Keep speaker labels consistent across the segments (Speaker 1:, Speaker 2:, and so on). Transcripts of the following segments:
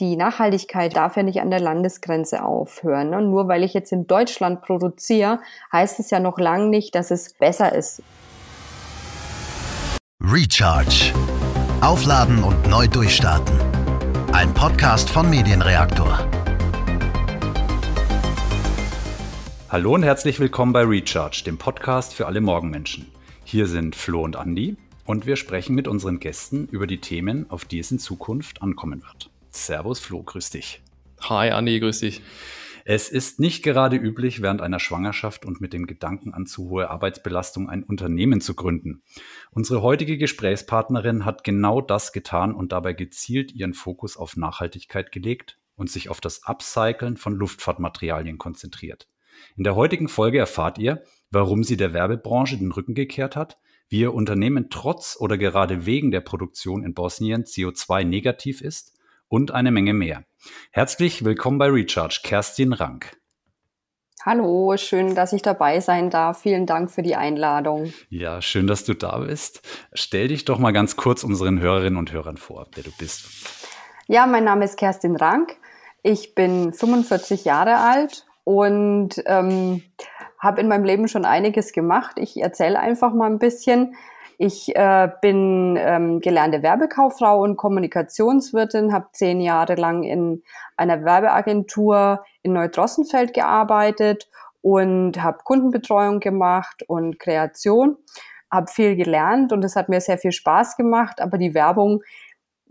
Speaker 1: die Nachhaltigkeit darf ja nicht an der Landesgrenze aufhören. Ne? Nur weil ich jetzt in Deutschland produziere, heißt es ja noch lange nicht, dass es besser ist.
Speaker 2: Recharge. Aufladen und neu durchstarten. Ein Podcast von Medienreaktor.
Speaker 3: Hallo und herzlich willkommen bei Recharge, dem Podcast für alle Morgenmenschen. Hier sind Flo und Andi und wir sprechen mit unseren Gästen über die Themen, auf die es in Zukunft ankommen wird. Servus Flo, grüß dich.
Speaker 4: Hi Andi, grüß dich.
Speaker 3: Es ist nicht gerade üblich, während einer Schwangerschaft und mit dem Gedanken an zu hohe Arbeitsbelastung ein Unternehmen zu gründen. Unsere heutige Gesprächspartnerin hat genau das getan und dabei gezielt ihren Fokus auf Nachhaltigkeit gelegt und sich auf das Upcyclen von Luftfahrtmaterialien konzentriert. In der heutigen Folge erfahrt ihr, warum sie der Werbebranche den Rücken gekehrt hat, wie ihr Unternehmen trotz oder gerade wegen der Produktion in Bosnien CO2 negativ ist und eine Menge mehr. Herzlich willkommen bei Recharge, Kerstin Rank.
Speaker 1: Hallo, schön, dass ich dabei sein darf. Vielen Dank für die Einladung.
Speaker 3: Ja, schön, dass du da bist. Stell dich doch mal ganz kurz unseren Hörerinnen und Hörern vor, wer du bist.
Speaker 1: Ja, mein Name ist Kerstin Rank. Ich bin 45 Jahre alt und ähm, habe in meinem Leben schon einiges gemacht. Ich erzähle einfach mal ein bisschen. Ich äh, bin ähm, gelernte Werbekauffrau und Kommunikationswirtin, habe zehn Jahre lang in einer Werbeagentur in Neudrossenfeld gearbeitet und habe Kundenbetreuung gemacht und Kreation, habe viel gelernt und es hat mir sehr viel Spaß gemacht, aber die Werbung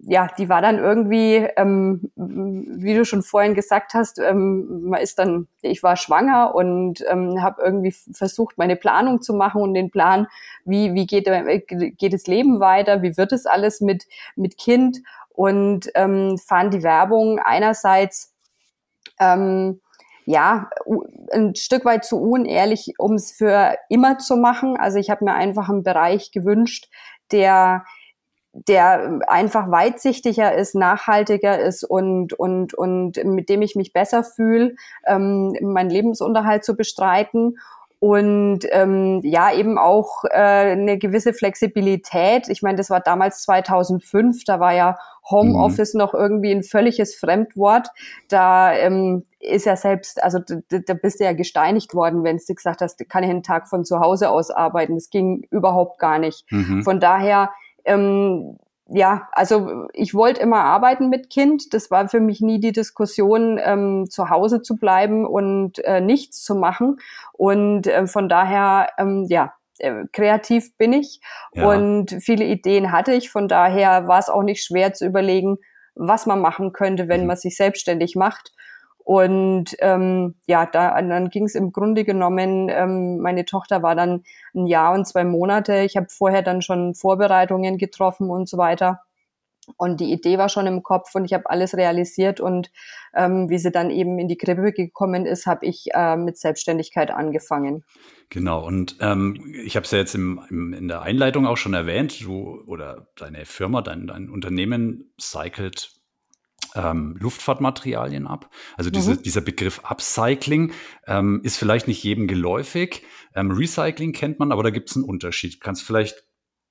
Speaker 1: ja, die war dann irgendwie, ähm, wie du schon vorhin gesagt hast, ähm, man ist dann, ich war schwanger und ähm, habe irgendwie versucht, meine Planung zu machen und den Plan, wie wie geht äh, geht das Leben weiter, wie wird es alles mit mit Kind und ähm, fand die Werbung einerseits ähm, ja, ein Stück weit zu unehrlich, um es für immer zu machen. Also ich habe mir einfach einen Bereich gewünscht, der der einfach weitsichtiger ist, nachhaltiger ist und, und, und mit dem ich mich besser fühle, ähm, meinen Lebensunterhalt zu bestreiten und ähm, ja eben auch äh, eine gewisse Flexibilität. Ich meine, das war damals 2005, da war ja Homeoffice mhm. noch irgendwie ein völliges Fremdwort. Da ähm, ist ja selbst, also da, da bist du ja gesteinigt worden, wenn du gesagt hast, kann ich einen Tag von zu Hause aus arbeiten. Das ging überhaupt gar nicht. Mhm. Von daher ähm, ja, also ich wollte immer arbeiten mit Kind. Das war für mich nie die Diskussion, ähm, zu Hause zu bleiben und äh, nichts zu machen. Und äh, von daher, ähm, ja, äh, kreativ bin ich ja. und viele Ideen hatte ich. Von daher war es auch nicht schwer zu überlegen, was man machen könnte, wenn mhm. man sich selbstständig macht. Und ähm, ja, da, dann ging es im Grunde genommen, ähm, meine Tochter war dann ein Jahr und zwei Monate. Ich habe vorher dann schon Vorbereitungen getroffen und so weiter. Und die Idee war schon im Kopf und ich habe alles realisiert. Und ähm, wie sie dann eben in die Krippe gekommen ist, habe ich äh, mit Selbstständigkeit angefangen.
Speaker 3: Genau, und ähm, ich habe es ja jetzt im, im, in der Einleitung auch schon erwähnt, du oder deine Firma, dein, dein Unternehmen cycelt ähm, Luftfahrtmaterialien ab. Also diese, mhm. dieser Begriff Upcycling ähm, ist vielleicht nicht jedem geläufig. Ähm, Recycling kennt man, aber da gibt es einen Unterschied. Kannst du vielleicht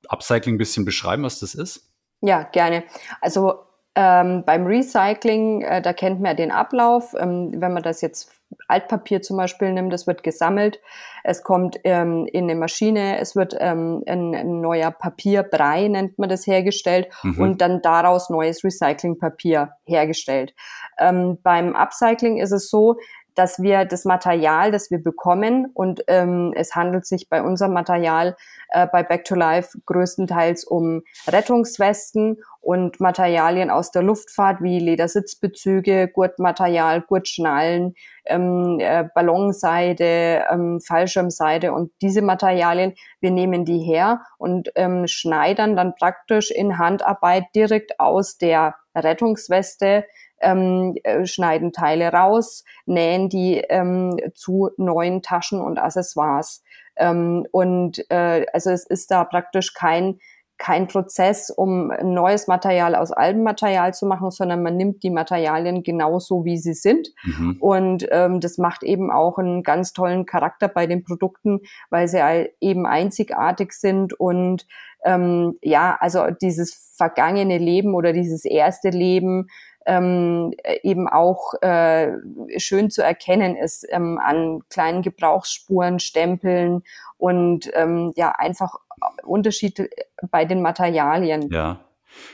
Speaker 3: Upcycling ein bisschen beschreiben, was das ist?
Speaker 1: Ja, gerne. Also ähm, beim Recycling, äh, da kennt man ja den Ablauf. Ähm, wenn man das jetzt Altpapier zum Beispiel nimmt, das wird gesammelt, es kommt ähm, in eine Maschine, es wird ähm, ein, ein, neuer Papierbrei, nennt man das, hergestellt mhm. und dann daraus neues Recyclingpapier hergestellt. Ähm, beim Upcycling ist es so, dass wir das Material, das wir bekommen, und ähm, es handelt sich bei unserem Material äh, bei Back to Life größtenteils um Rettungswesten und Materialien aus der Luftfahrt wie Ledersitzbezüge, Gurtmaterial, Gurtschnallen, ähm, äh, Ballonseide, ähm, Fallschirmseide und diese Materialien, wir nehmen die her und ähm, schneidern dann praktisch in Handarbeit direkt aus der Rettungsweste ähm, äh, schneiden Teile raus, nähen die ähm, zu neuen Taschen und Accessoires. Ähm, und äh, also es ist da praktisch kein kein Prozess, um neues Material aus altem Material zu machen, sondern man nimmt die Materialien genauso, wie sie sind. Mhm. Und ähm, das macht eben auch einen ganz tollen Charakter bei den Produkten, weil sie eben einzigartig sind und ähm, ja, also dieses vergangene Leben oder dieses erste Leben ähm, eben auch äh, schön zu erkennen ist ähm, an kleinen Gebrauchsspuren, Stempeln und ähm, ja einfach Unterschiede bei den Materialien.
Speaker 3: Ja.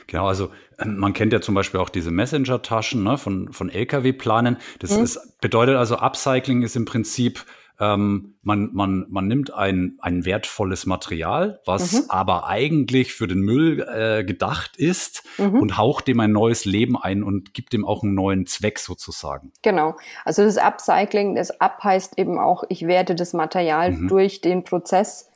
Speaker 3: Genau, also ähm, man kennt ja zum Beispiel auch diese Messenger-Taschen ne, von, von Lkw-Planen. Das mhm. ist, bedeutet also, Upcycling ist im Prinzip ähm, man, man, man nimmt ein, ein wertvolles Material, was mhm. aber eigentlich für den Müll äh, gedacht ist mhm. und haucht dem ein neues Leben ein und gibt dem auch einen neuen Zweck sozusagen.
Speaker 1: Genau. Also das Upcycling, das Up heißt eben auch, ich werte das Material mhm. durch den Prozess,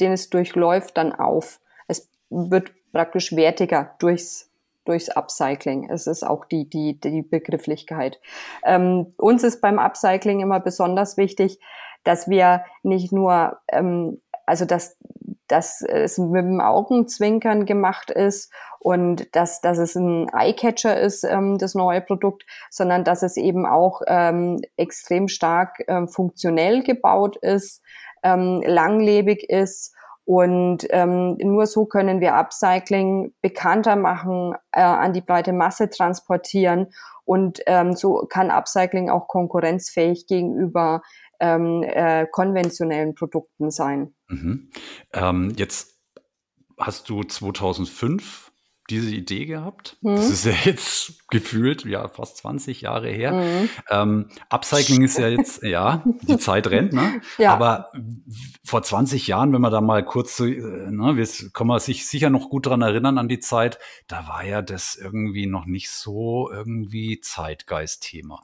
Speaker 1: den es durchläuft, dann auf. Es wird praktisch wertiger durchs durchs Upcycling. Es ist auch die, die, die Begrifflichkeit. Ähm, uns ist beim Upcycling immer besonders wichtig, dass wir nicht nur, ähm, also dass, dass es mit dem Augenzwinkern gemacht ist und dass, dass es ein Eyecatcher ist, ähm, das neue Produkt, sondern dass es eben auch ähm, extrem stark ähm, funktionell gebaut ist, ähm, langlebig ist und ähm, nur so können wir Upcycling bekannter machen, äh, an die breite Masse transportieren. Und ähm, so kann Upcycling auch konkurrenzfähig gegenüber ähm, äh, konventionellen Produkten sein.
Speaker 3: Mhm. Ähm, jetzt hast du 2005 diese Idee gehabt. Mhm. Das ist ja jetzt gefühlt ja fast 20 Jahre her. Mhm. Ähm, Upcycling ist ja jetzt, ja, die Zeit rennt, ne? Ja. Aber vor 20 Jahren, wenn man da mal kurz so, äh, ne, wir kann man sich sicher noch gut dran erinnern an die Zeit, da war ja das irgendwie noch nicht so irgendwie Zeitgeist-Thema.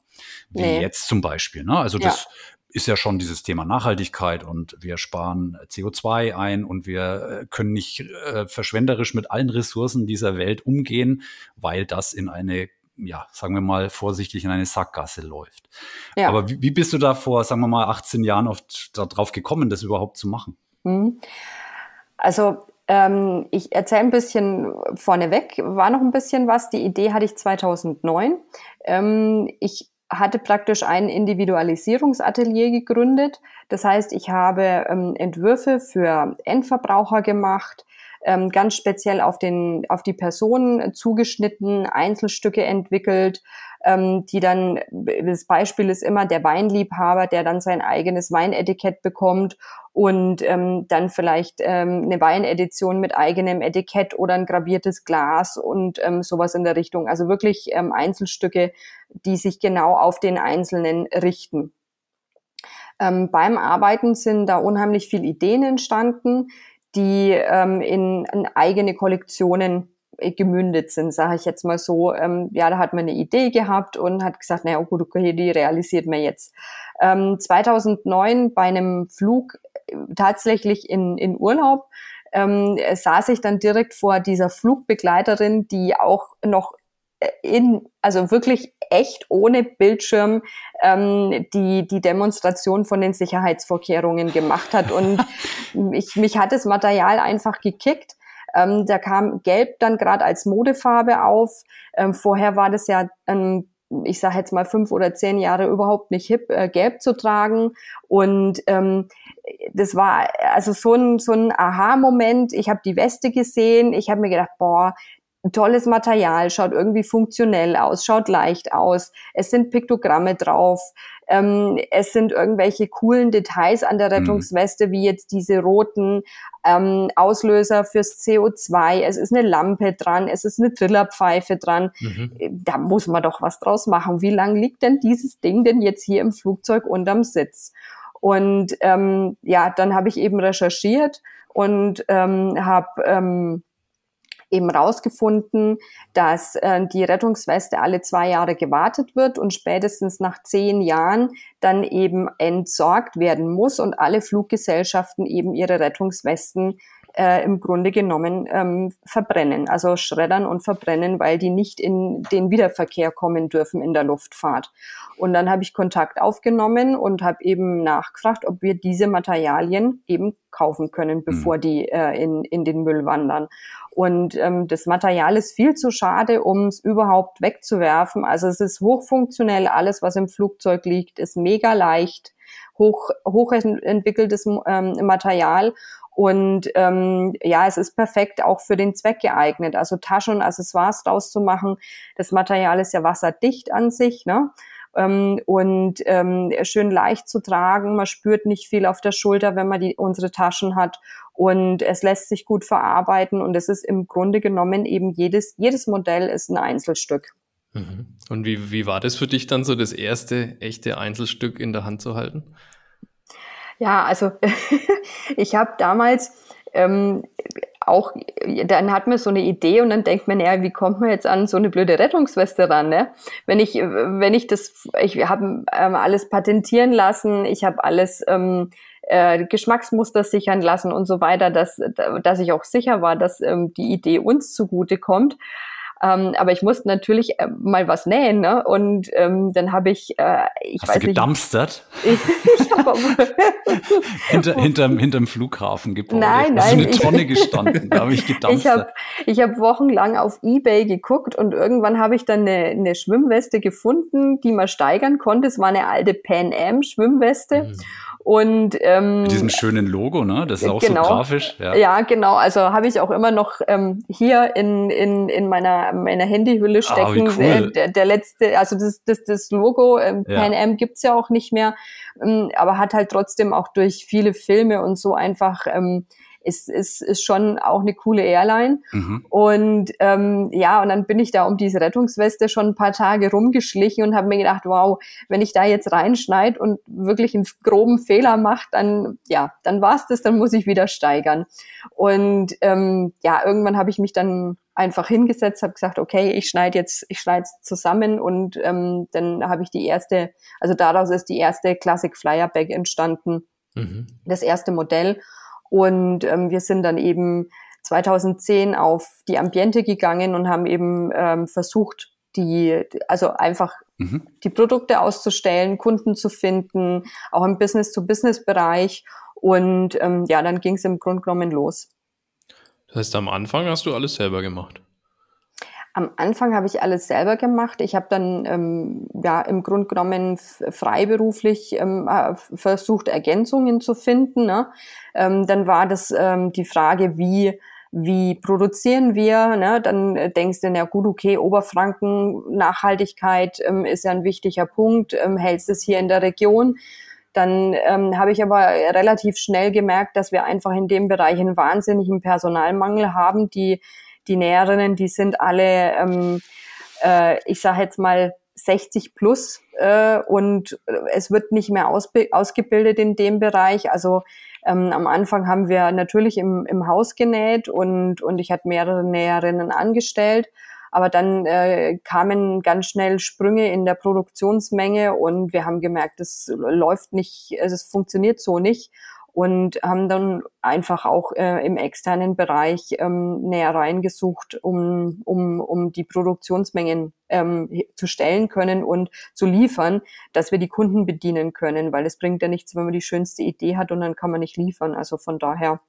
Speaker 3: Wie nee. jetzt zum Beispiel. Ne? Also das ist ja schon dieses Thema Nachhaltigkeit und wir sparen CO2 ein und wir äh, können nicht äh, verschwenderisch mit allen Ressourcen dieser Welt umgehen, weil das in eine ja, sagen wir mal vorsichtig in eine Sackgasse läuft. Ja. Aber wie, wie bist du da vor, sagen wir mal, 18 Jahren oft darauf gekommen, das überhaupt zu machen? Mhm.
Speaker 1: Also ähm, ich erzähle ein bisschen vorneweg, war noch ein bisschen was. Die Idee hatte ich 2009. Ähm, ich hatte praktisch ein Individualisierungsatelier gegründet. Das heißt, ich habe ähm, Entwürfe für Endverbraucher gemacht, ähm, ganz speziell auf, den, auf die Personen zugeschnitten, Einzelstücke entwickelt, ähm, die dann, das Beispiel ist immer der Weinliebhaber, der dann sein eigenes Weinetikett bekommt und ähm, dann vielleicht ähm, eine Weinedition mit eigenem Etikett oder ein graviertes Glas und ähm, sowas in der Richtung. Also wirklich ähm, Einzelstücke, die sich genau auf den Einzelnen richten. Ähm, beim Arbeiten sind da unheimlich viele Ideen entstanden, die ähm, in, in eigene Kollektionen gemündet sind, sage ich jetzt mal so. Ähm, ja, da hat man eine Idee gehabt und hat gesagt, naja, gut, okay, die realisiert man jetzt. Ähm, 2009 bei einem Flug äh, tatsächlich in, in Urlaub ähm, saß ich dann direkt vor dieser Flugbegleiterin, die auch noch äh, in, also wirklich echt ohne Bildschirm ähm, die, die Demonstration von den Sicherheitsvorkehrungen gemacht hat. Und ich, mich hat das Material einfach gekickt. Ähm, da kam Gelb dann gerade als Modefarbe auf. Ähm, vorher war das ja ähm, ich sage jetzt mal fünf oder zehn Jahre überhaupt nicht hip, äh, gelb zu tragen. Und ähm, das war also so ein, so ein Aha-Moment. Ich habe die Weste gesehen, ich habe mir gedacht, boah, tolles Material, schaut irgendwie funktionell aus, schaut leicht aus. Es sind Piktogramme drauf. Ähm, es sind irgendwelche coolen Details an der mhm. Rettungsweste, wie jetzt diese roten ähm, Auslöser fürs CO2. Es ist eine Lampe dran, es ist eine Trillerpfeife dran. Mhm. Da muss man doch was draus machen. Wie lang liegt denn dieses Ding denn jetzt hier im Flugzeug unterm Sitz? Und ähm, ja, dann habe ich eben recherchiert und ähm, habe ähm, eben rausgefunden, dass äh, die Rettungsweste alle zwei Jahre gewartet wird und spätestens nach zehn Jahren dann eben entsorgt werden muss und alle Fluggesellschaften eben ihre Rettungswesten äh, im Grunde genommen ähm, verbrennen, also schreddern und verbrennen, weil die nicht in den Wiederverkehr kommen dürfen in der Luftfahrt. Und dann habe ich Kontakt aufgenommen und habe eben nachgefragt, ob wir diese Materialien eben kaufen können, bevor mhm. die äh, in, in den Müll wandern. Und ähm, das Material ist viel zu schade, um es überhaupt wegzuwerfen. Also es ist hochfunktionell, alles, was im Flugzeug liegt, ist mega leicht. hoch, hochentwickeltes ähm, Material und ähm, ja, es ist perfekt auch für den Zweck geeignet. Also Taschen und Accessoires draus zu machen. Das Material ist ja wasserdicht an sich, ne? Ähm, und ähm, schön leicht zu tragen. Man spürt nicht viel auf der Schulter, wenn man die unsere Taschen hat. Und es lässt sich gut verarbeiten. Und es ist im Grunde genommen eben jedes jedes Modell ist ein Einzelstück.
Speaker 4: Mhm. Und wie, wie war das für dich dann so, das erste echte Einzelstück in der Hand zu halten?
Speaker 1: Ja, also ich habe damals ähm, auch, dann hat man so eine Idee und dann denkt man, ja, wie kommt man jetzt an so eine blöde Rettungsweste ran? Ne? Wenn ich, wenn ich das, ich habe ähm, alles patentieren lassen, ich habe alles ähm, äh, Geschmacksmuster sichern lassen und so weiter, dass, dass ich auch sicher war, dass ähm, die Idee uns zugute kommt. Ähm, aber ich musste natürlich äh, mal was nähen, ne? Und ähm, dann habe ich, äh, ich
Speaker 3: Hast weiß du gedumpstert? nicht. Ich, ich Hinter, hinterm, hinterm Flughafen gebaut.
Speaker 1: Nein,
Speaker 3: Hast
Speaker 1: nein.
Speaker 3: eine Tonne gestanden, da habe ich gedumpstert.
Speaker 1: Ich habe ich hab wochenlang auf Ebay geguckt und irgendwann habe ich dann eine, eine Schwimmweste gefunden, die man steigern konnte. Es war eine alte Pan Am Schwimmweste. Mhm. Und ähm,
Speaker 3: mit diesem schönen Logo, ne? Das ist auch
Speaker 1: genau,
Speaker 3: so grafisch.
Speaker 1: Ja, ja genau. Also habe ich auch immer noch ähm, hier in, in, in meiner meiner Handyhülle stecken.
Speaker 3: Ah, cool.
Speaker 1: der, der letzte, also das das, das Logo ähm, ja. Pan Am gibt's ja auch nicht mehr, ähm, aber hat halt trotzdem auch durch viele Filme und so einfach ähm, ist, ist, ist schon auch eine coole Airline. Mhm. Und ähm, ja, und dann bin ich da um diese Rettungsweste schon ein paar Tage rumgeschlichen und habe mir gedacht, wow, wenn ich da jetzt reinschneid und wirklich einen groben Fehler mache, dann ja, dann war's das, dann muss ich wieder steigern. Und ähm, ja, irgendwann habe ich mich dann einfach hingesetzt, habe gesagt, okay, ich schneide jetzt, ich schneide zusammen und ähm, dann habe ich die erste, also daraus ist die erste Classic Flyer Bag entstanden, mhm. das erste Modell. Und ähm, wir sind dann eben 2010 auf die Ambiente gegangen und haben eben ähm, versucht, die, also einfach mhm. die Produkte auszustellen, Kunden zu finden, auch im Business-to-Business-Bereich. Und ähm, ja, dann ging es im Grunde genommen los.
Speaker 4: Das heißt, am Anfang hast du alles selber gemacht?
Speaker 1: Am Anfang habe ich alles selber gemacht. Ich habe dann ähm, ja im Grunde genommen freiberuflich ähm, äh, versucht, Ergänzungen zu finden. Ne? Ähm, dann war das ähm, die Frage, wie wie produzieren wir? Ne? Dann denkst du, na gut, okay, Oberfranken, Nachhaltigkeit ähm, ist ja ein wichtiger Punkt, ähm, hältst es hier in der Region. Dann ähm, habe ich aber relativ schnell gemerkt, dass wir einfach in dem Bereich einen wahnsinnigen Personalmangel haben. Die die Näherinnen, die sind alle, ähm, äh, ich sage jetzt mal, 60 plus äh, und es wird nicht mehr ausgebildet in dem Bereich. Also ähm, am Anfang haben wir natürlich im, im Haus genäht und, und ich hatte mehrere Näherinnen angestellt. Aber dann äh, kamen ganz schnell Sprünge in der Produktionsmenge und wir haben gemerkt, es läuft nicht, also es funktioniert so nicht und haben dann einfach auch äh, im externen Bereich ähm, näher reingesucht, um, um, um die Produktionsmengen ähm, zu stellen können und zu liefern, dass wir die Kunden bedienen können, weil es bringt ja nichts, wenn man die schönste Idee hat und dann kann man nicht liefern. Also von daher.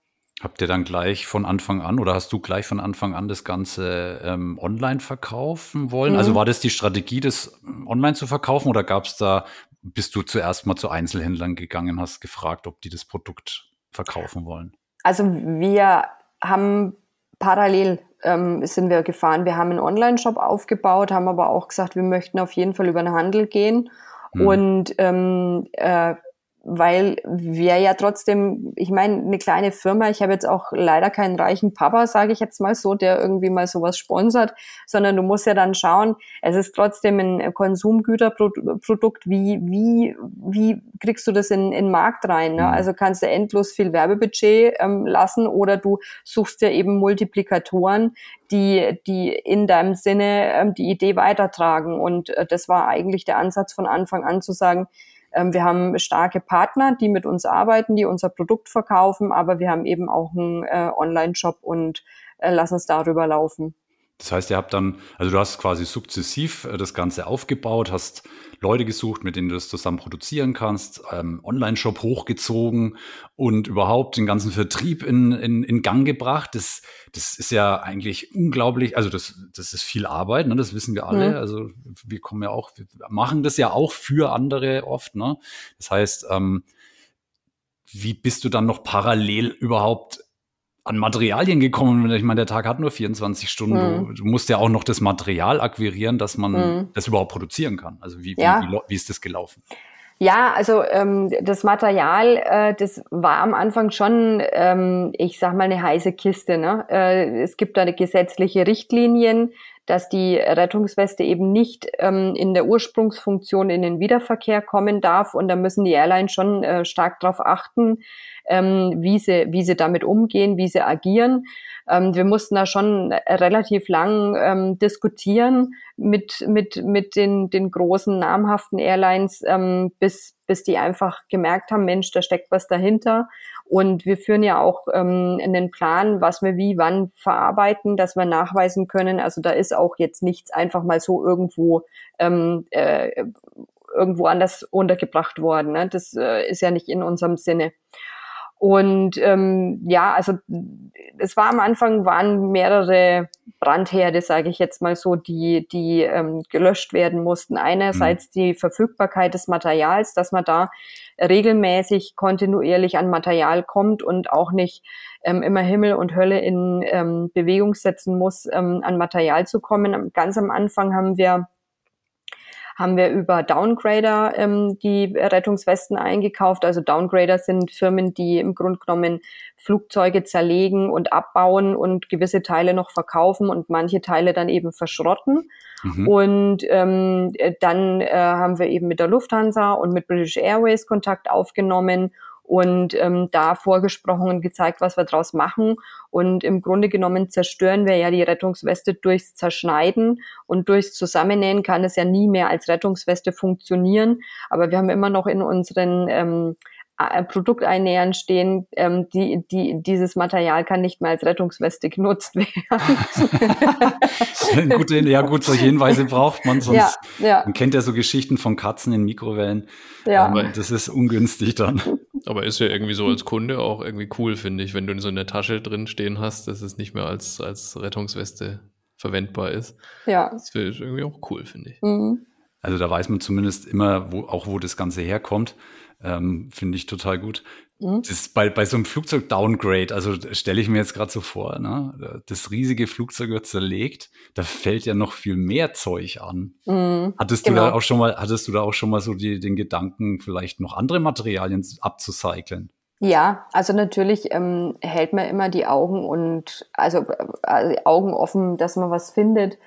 Speaker 3: Habt ihr dann gleich von Anfang an oder hast du gleich von Anfang an das Ganze ähm, online verkaufen wollen? Mhm. Also war das die Strategie, das online zu verkaufen oder gab es da bist du zuerst mal zu Einzelhändlern gegangen, hast gefragt, ob die das Produkt verkaufen wollen?
Speaker 1: Also wir haben parallel ähm, sind wir gefahren. Wir haben einen Online-Shop aufgebaut, haben aber auch gesagt, wir möchten auf jeden Fall über den Handel gehen. Hm. Und ähm, äh, weil wir ja trotzdem, ich meine, eine kleine Firma, ich habe jetzt auch leider keinen reichen Papa, sage ich jetzt mal so, der irgendwie mal sowas sponsert, sondern du musst ja dann schauen, es ist trotzdem ein Konsumgüterprodukt, wie, wie, wie kriegst du das in, in den Markt rein? Ne? Mhm. Also kannst du endlos viel Werbebudget ähm, lassen oder du suchst ja eben Multiplikatoren, die, die in deinem Sinne ähm, die Idee weitertragen. Und äh, das war eigentlich der Ansatz von Anfang an zu sagen, wir haben starke Partner, die mit uns arbeiten, die unser Produkt verkaufen, aber wir haben eben auch einen äh, Online-Shop und äh, lassen es darüber laufen.
Speaker 3: Das heißt, ihr habt dann, also du hast quasi sukzessiv äh, das Ganze aufgebaut, hast Leute gesucht, mit denen du das zusammen produzieren kannst, ähm, Online-Shop hochgezogen und überhaupt den ganzen Vertrieb in, in, in Gang gebracht. Das, das ist ja eigentlich unglaublich, also das, das ist viel Arbeit, ne? das wissen wir alle. Mhm. Also wir kommen ja auch, wir machen das ja auch für andere oft. Ne? Das heißt, ähm, wie bist du dann noch parallel überhaupt an Materialien gekommen. Ich meine, der Tag hat nur 24 Stunden. Mhm. Du, musst ja auch noch das Material akquirieren, dass man mhm. das überhaupt produzieren kann. Also wie, ja. wie, wie, ist das gelaufen?
Speaker 1: Ja, also ähm, das Material, äh, das war am Anfang schon, ähm, ich sag mal, eine heiße Kiste. Ne? Äh, es gibt da gesetzliche Richtlinien, dass die Rettungsweste eben nicht ähm, in der Ursprungsfunktion in den Wiederverkehr kommen darf. Und da müssen die Airlines schon äh, stark darauf achten, ähm, wie, sie, wie sie damit umgehen, wie sie agieren. Ähm, wir mussten da schon relativ lang ähm, diskutieren mit, mit, mit den, den großen namhaften Airlines, ähm, bis, bis die einfach gemerkt haben, Mensch, da steckt was dahinter. Und wir führen ja auch ähm, einen Plan, was wir wie wann verarbeiten, dass wir nachweisen können. Also da ist auch jetzt nichts einfach mal so irgendwo ähm, äh, irgendwo anders untergebracht worden. Ne? Das äh, ist ja nicht in unserem Sinne. Und ähm, ja, also es war am Anfang waren mehrere Brandherde, sage ich jetzt mal so, die die ähm, gelöscht werden mussten. Einerseits mhm. die Verfügbarkeit des Materials, dass man da regelmäßig kontinuierlich an Material kommt und auch nicht ähm, immer Himmel und Hölle in ähm, Bewegung setzen muss, ähm, an Material zu kommen. Ganz am Anfang haben wir haben wir über Downgrader ähm, die Rettungswesten eingekauft. Also Downgrader sind Firmen, die im Grunde genommen Flugzeuge zerlegen und abbauen und gewisse Teile noch verkaufen und manche Teile dann eben verschrotten. Mhm. Und ähm, dann äh, haben wir eben mit der Lufthansa und mit British Airways Kontakt aufgenommen und ähm, da vorgesprochen und gezeigt, was wir draus machen. Und im Grunde genommen zerstören wir ja die Rettungsweste durchs Zerschneiden und durchs Zusammennähen kann es ja nie mehr als Rettungsweste funktionieren. Aber wir haben immer noch in unseren ähm, Produkteinnähern stehen, ähm, die, die, dieses Material kann nicht mehr als Rettungsweste genutzt
Speaker 3: werden. Gute, ja gut, solche Hinweise braucht man, sonst ja, ja. man kennt ja so Geschichten von Katzen in Mikrowellen. Ja. Aber das ist ungünstig dann.
Speaker 4: Aber ist ja irgendwie so als Kunde auch irgendwie cool, finde ich, wenn du in so einer Tasche drin stehen hast, dass es nicht mehr als, als Rettungsweste verwendbar ist. Ja. Das ist irgendwie auch cool, finde ich. Mhm.
Speaker 3: Also da weiß man zumindest immer, wo, auch wo das Ganze herkommt. Ähm, Finde ich total gut. Mhm. Das bei, bei so einem Flugzeug-Downgrade, also stelle ich mir jetzt gerade so vor, ne? das riesige Flugzeug wird zerlegt, da fällt ja noch viel mehr Zeug an. Mhm, hattest genau. du da auch schon mal, hattest du da auch schon mal so die, den Gedanken, vielleicht noch andere Materialien abzucyceln?
Speaker 1: Ja, also natürlich ähm, hält man immer die Augen und also, also Augen offen, dass man was findet.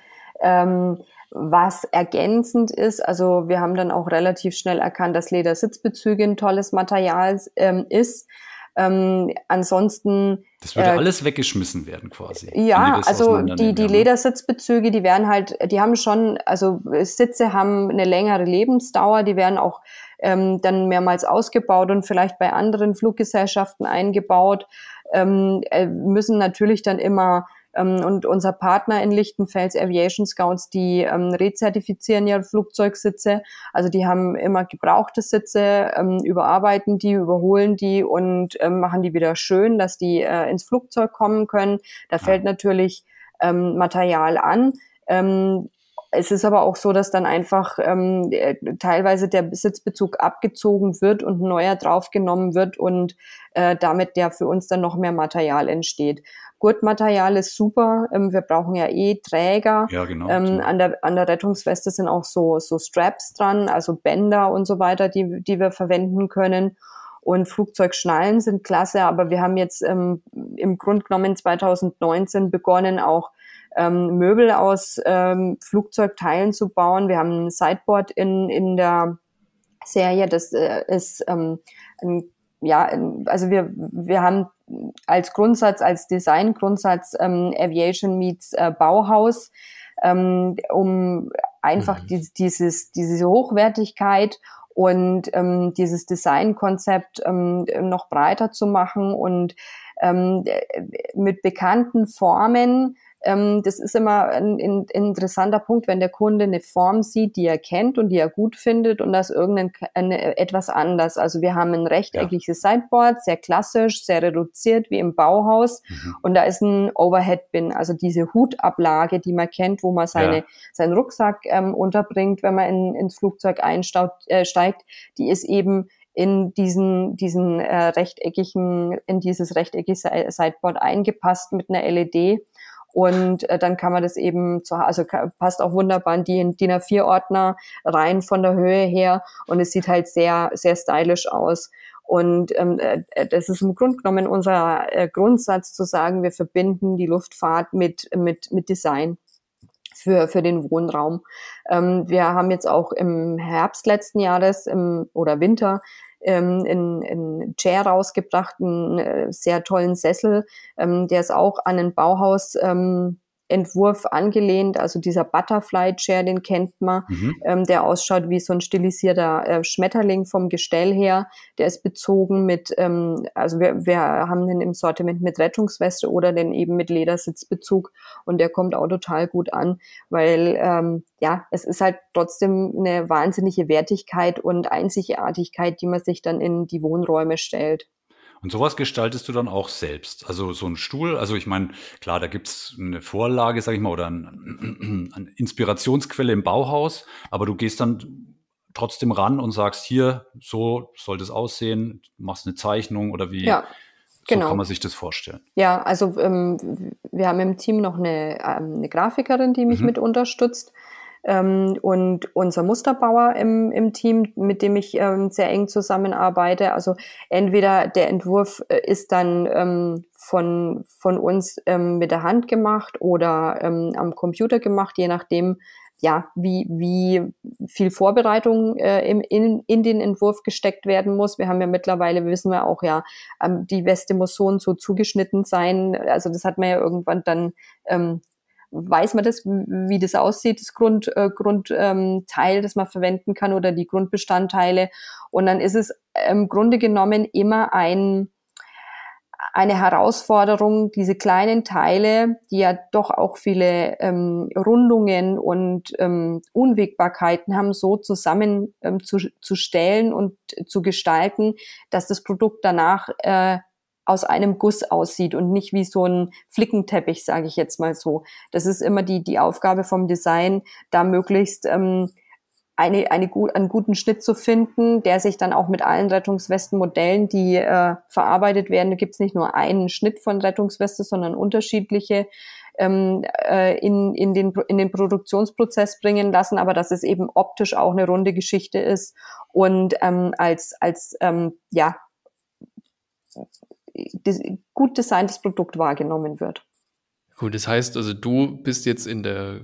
Speaker 1: Ähm, was ergänzend ist. Also wir haben dann auch relativ schnell erkannt, dass Ledersitzbezüge ein tolles Material ähm, ist. Ähm, ansonsten.
Speaker 3: Das würde äh, alles weggeschmissen werden quasi.
Speaker 1: Ja, also die, die Ledersitzbezüge, die werden halt, die haben schon, also Sitze haben eine längere Lebensdauer, die werden auch ähm, dann mehrmals ausgebaut und vielleicht bei anderen Fluggesellschaften eingebaut, ähm, äh, müssen natürlich dann immer und unser Partner in Lichtenfels Aviation Scouts, die ähm, rezertifizieren ja Flugzeugsitze. Also die haben immer gebrauchte Sitze, ähm, überarbeiten die, überholen die und ähm, machen die wieder schön, dass die äh, ins Flugzeug kommen können. Da fällt natürlich ähm, Material an. Ähm, es ist aber auch so, dass dann einfach ähm, äh, teilweise der Sitzbezug abgezogen wird und neuer draufgenommen wird und äh, damit ja für uns dann noch mehr Material entsteht. Gurtmaterial ist super. Ähm, wir brauchen ja eh Träger. Ja, genau. Ähm, an, der, an der Rettungsweste sind auch so, so Straps dran, also Bänder und so weiter, die, die wir verwenden können. Und Flugzeugschnallen sind klasse, aber wir haben jetzt ähm, im Grunde genommen 2019 begonnen, auch ähm, Möbel aus ähm, Flugzeugteilen zu bauen. Wir haben ein Sideboard in, in der Serie, das äh, ist ähm, ein ja, also wir, wir haben als Grundsatz, als Designgrundsatz ähm, Aviation meets äh, Bauhaus, ähm, um einfach mhm. die, dieses, diese Hochwertigkeit und ähm, dieses Designkonzept ähm, noch breiter zu machen und ähm, mit bekannten Formen ähm, das ist immer ein, ein, interessanter Punkt, wenn der Kunde eine Form sieht, die er kennt und die er gut findet und das irgendein eine, etwas anders. Also wir haben ein rechteckiges ja. Sideboard, sehr klassisch, sehr reduziert wie im Bauhaus mhm. und da ist ein Overhead-Bin, also diese Hutablage, die man kennt, wo man seine, ja. seinen Rucksack ähm, unterbringt, wenn man in, ins Flugzeug einsteigt, äh, steigt, die ist eben in diesen, diesen äh, rechteckigen, in dieses rechteckige Sideboard eingepasst mit einer LED. Und äh, dann kann man das eben zu also passt auch wunderbar in die DIN A4-Ordner rein von der Höhe her und es sieht halt sehr, sehr stylisch aus. Und ähm, äh, das ist im Grunde genommen unser äh, Grundsatz zu sagen, wir verbinden die Luftfahrt mit, mit, mit Design für, für den Wohnraum. Ähm, wir haben jetzt auch im Herbst letzten Jahres im, oder Winter ähm, in, in Chair rausgebracht, einen äh, sehr tollen Sessel, ähm, der ist auch an ein Bauhaus ähm, Entwurf angelehnt, also dieser Butterfly Chair, den kennt man, mhm. ähm, der ausschaut wie so ein stilisierter äh, Schmetterling vom Gestell her. Der ist bezogen mit, ähm, also wir, wir haben den im Sortiment mit Rettungsweste oder den eben mit Ledersitzbezug und der kommt auch total gut an, weil ähm, ja, es ist halt trotzdem eine wahnsinnige Wertigkeit und Einzigartigkeit, die man sich dann in die Wohnräume stellt.
Speaker 3: Und sowas gestaltest du dann auch selbst. Also so ein Stuhl, also ich meine, klar, da gibt's eine Vorlage, sag ich mal, oder ein, eine Inspirationsquelle im Bauhaus, aber du gehst dann trotzdem ran und sagst, hier, so soll das aussehen, machst eine Zeichnung oder wie. Ja. Genau. So kann man sich das vorstellen.
Speaker 1: Ja, also ähm, wir haben im Team noch eine, ähm, eine Grafikerin, die mich mhm. mit unterstützt ähm, und unser Musterbauer im, im Team, mit dem ich ähm, sehr eng zusammenarbeite. Also entweder der Entwurf äh, ist dann ähm, von, von uns ähm, mit der Hand gemacht oder ähm, am Computer gemacht, je nachdem, ja, wie, wie viel Vorbereitung äh, im, in, in den Entwurf gesteckt werden muss. Wir haben ja mittlerweile, wissen wir auch ja, ähm, die Weste muss so und so zugeschnitten sein. Also das hat man ja irgendwann dann weiß man das, wie das aussieht, das Grund, äh, Grundteil, ähm, das man verwenden kann oder die Grundbestandteile. Und dann ist es im Grunde genommen immer ein, eine Herausforderung, diese kleinen Teile, die ja doch auch viele ähm, Rundungen und ähm, Unwägbarkeiten haben, so zusammen ähm, zu, zu stellen und zu gestalten, dass das Produkt danach äh, aus einem Guss aussieht und nicht wie so ein Flickenteppich, sage ich jetzt mal so. Das ist immer die, die Aufgabe vom Design, da möglichst ähm, eine, eine, einen guten Schnitt zu finden, der sich dann auch mit allen Rettungswestenmodellen, die äh, verarbeitet werden, da gibt es nicht nur einen Schnitt von Rettungsweste, sondern unterschiedliche ähm, äh, in, in, den, in den Produktionsprozess bringen lassen, aber dass es eben optisch auch eine runde Geschichte ist und ähm, als, als ähm, ja, gut designtes Produkt wahrgenommen wird.
Speaker 4: Gut, das heißt also, du bist jetzt in der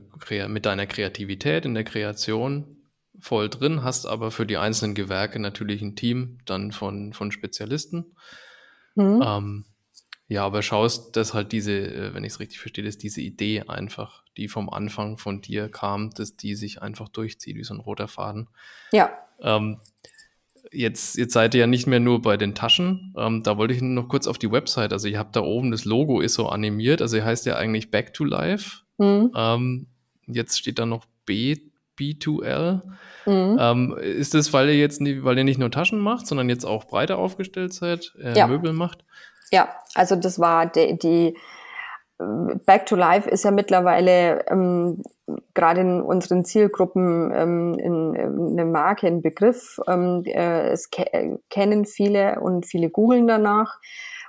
Speaker 4: mit deiner Kreativität, in der Kreation voll drin, hast aber für die einzelnen Gewerke natürlich ein Team dann von, von Spezialisten. Mhm. Ähm, ja, aber schaust, dass halt diese, äh, wenn ich es richtig verstehe, dass diese Idee einfach, die vom Anfang von dir kam, dass die sich einfach durchzieht, wie so ein roter Faden.
Speaker 1: Ja.
Speaker 4: Ähm, Jetzt, jetzt seid ihr ja nicht mehr nur bei den Taschen. Ähm, da wollte ich noch kurz auf die Website. Also ihr habt da oben das Logo ist so animiert. Also ihr heißt ja eigentlich Back to Life. Mhm. Ähm, jetzt steht da noch B, B2L. Mhm. Ähm, ist das, weil ihr jetzt nie, weil ihr nicht nur Taschen macht, sondern jetzt auch breiter aufgestellt seid, äh, ja. Möbel macht?
Speaker 1: Ja, also das war die, die Back to Life ist ja mittlerweile ähm, gerade in unseren Zielgruppen ähm, in, in eine Marke, ein Begriff. Ähm, äh, es ke kennen viele und viele googeln danach.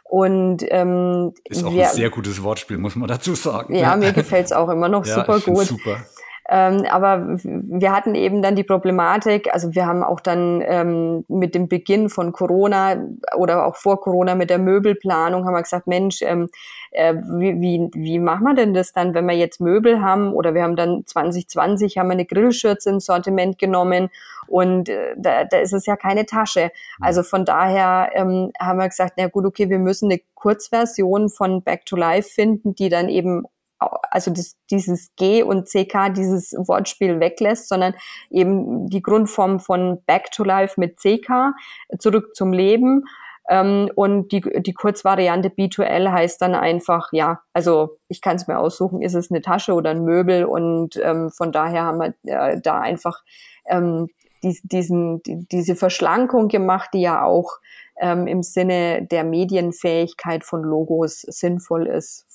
Speaker 1: Und ähm,
Speaker 3: ist auch wir, ein sehr gutes Wortspiel, muss man dazu sagen.
Speaker 1: Ja, mir gefällt es auch immer noch ja, super gut. Super. Ähm, aber wir hatten eben dann die Problematik, also wir haben auch dann ähm, mit dem Beginn von Corona oder auch vor Corona mit der Möbelplanung haben wir gesagt, Mensch, ähm, äh, wie, wie, wie machen wir denn das dann, wenn wir jetzt Möbel haben oder wir haben dann 2020 haben wir eine Grillschürze ins Sortiment genommen und äh, da, da ist es ja keine Tasche. Also von daher ähm, haben wir gesagt, na gut, okay, wir müssen eine Kurzversion von Back to Life finden, die dann eben also das, dieses G und CK dieses Wortspiel weglässt, sondern eben die Grundform von Back to Life mit CK, zurück zum Leben, Ähm, und die, die Kurzvariante B2L heißt dann einfach, ja, also ich kann es mir aussuchen, ist es eine Tasche oder ein Möbel und ähm, von daher haben wir äh, da einfach ähm, die, diesen, die, diese Verschlankung gemacht, die ja auch ähm, im Sinne der Medienfähigkeit von Logos sinnvoll ist.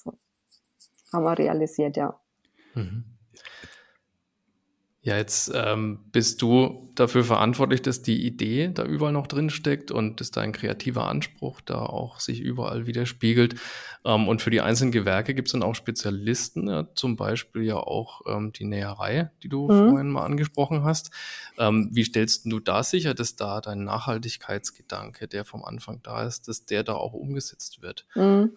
Speaker 1: Haben wir realisiert, ja. Mhm.
Speaker 4: Ja, jetzt ähm, bist du dafür verantwortlich, dass die Idee da überall noch drin steckt und dass dein kreativer Anspruch da auch sich überall widerspiegelt. Ähm, und für die einzelnen Gewerke gibt es dann auch Spezialisten, ja, zum Beispiel ja auch ähm, die Näherei, die du mhm. vorhin mal angesprochen hast. Ähm, wie stellst du da sicher, dass da dein Nachhaltigkeitsgedanke, der vom Anfang da ist, dass der da auch umgesetzt wird?
Speaker 1: Mhm.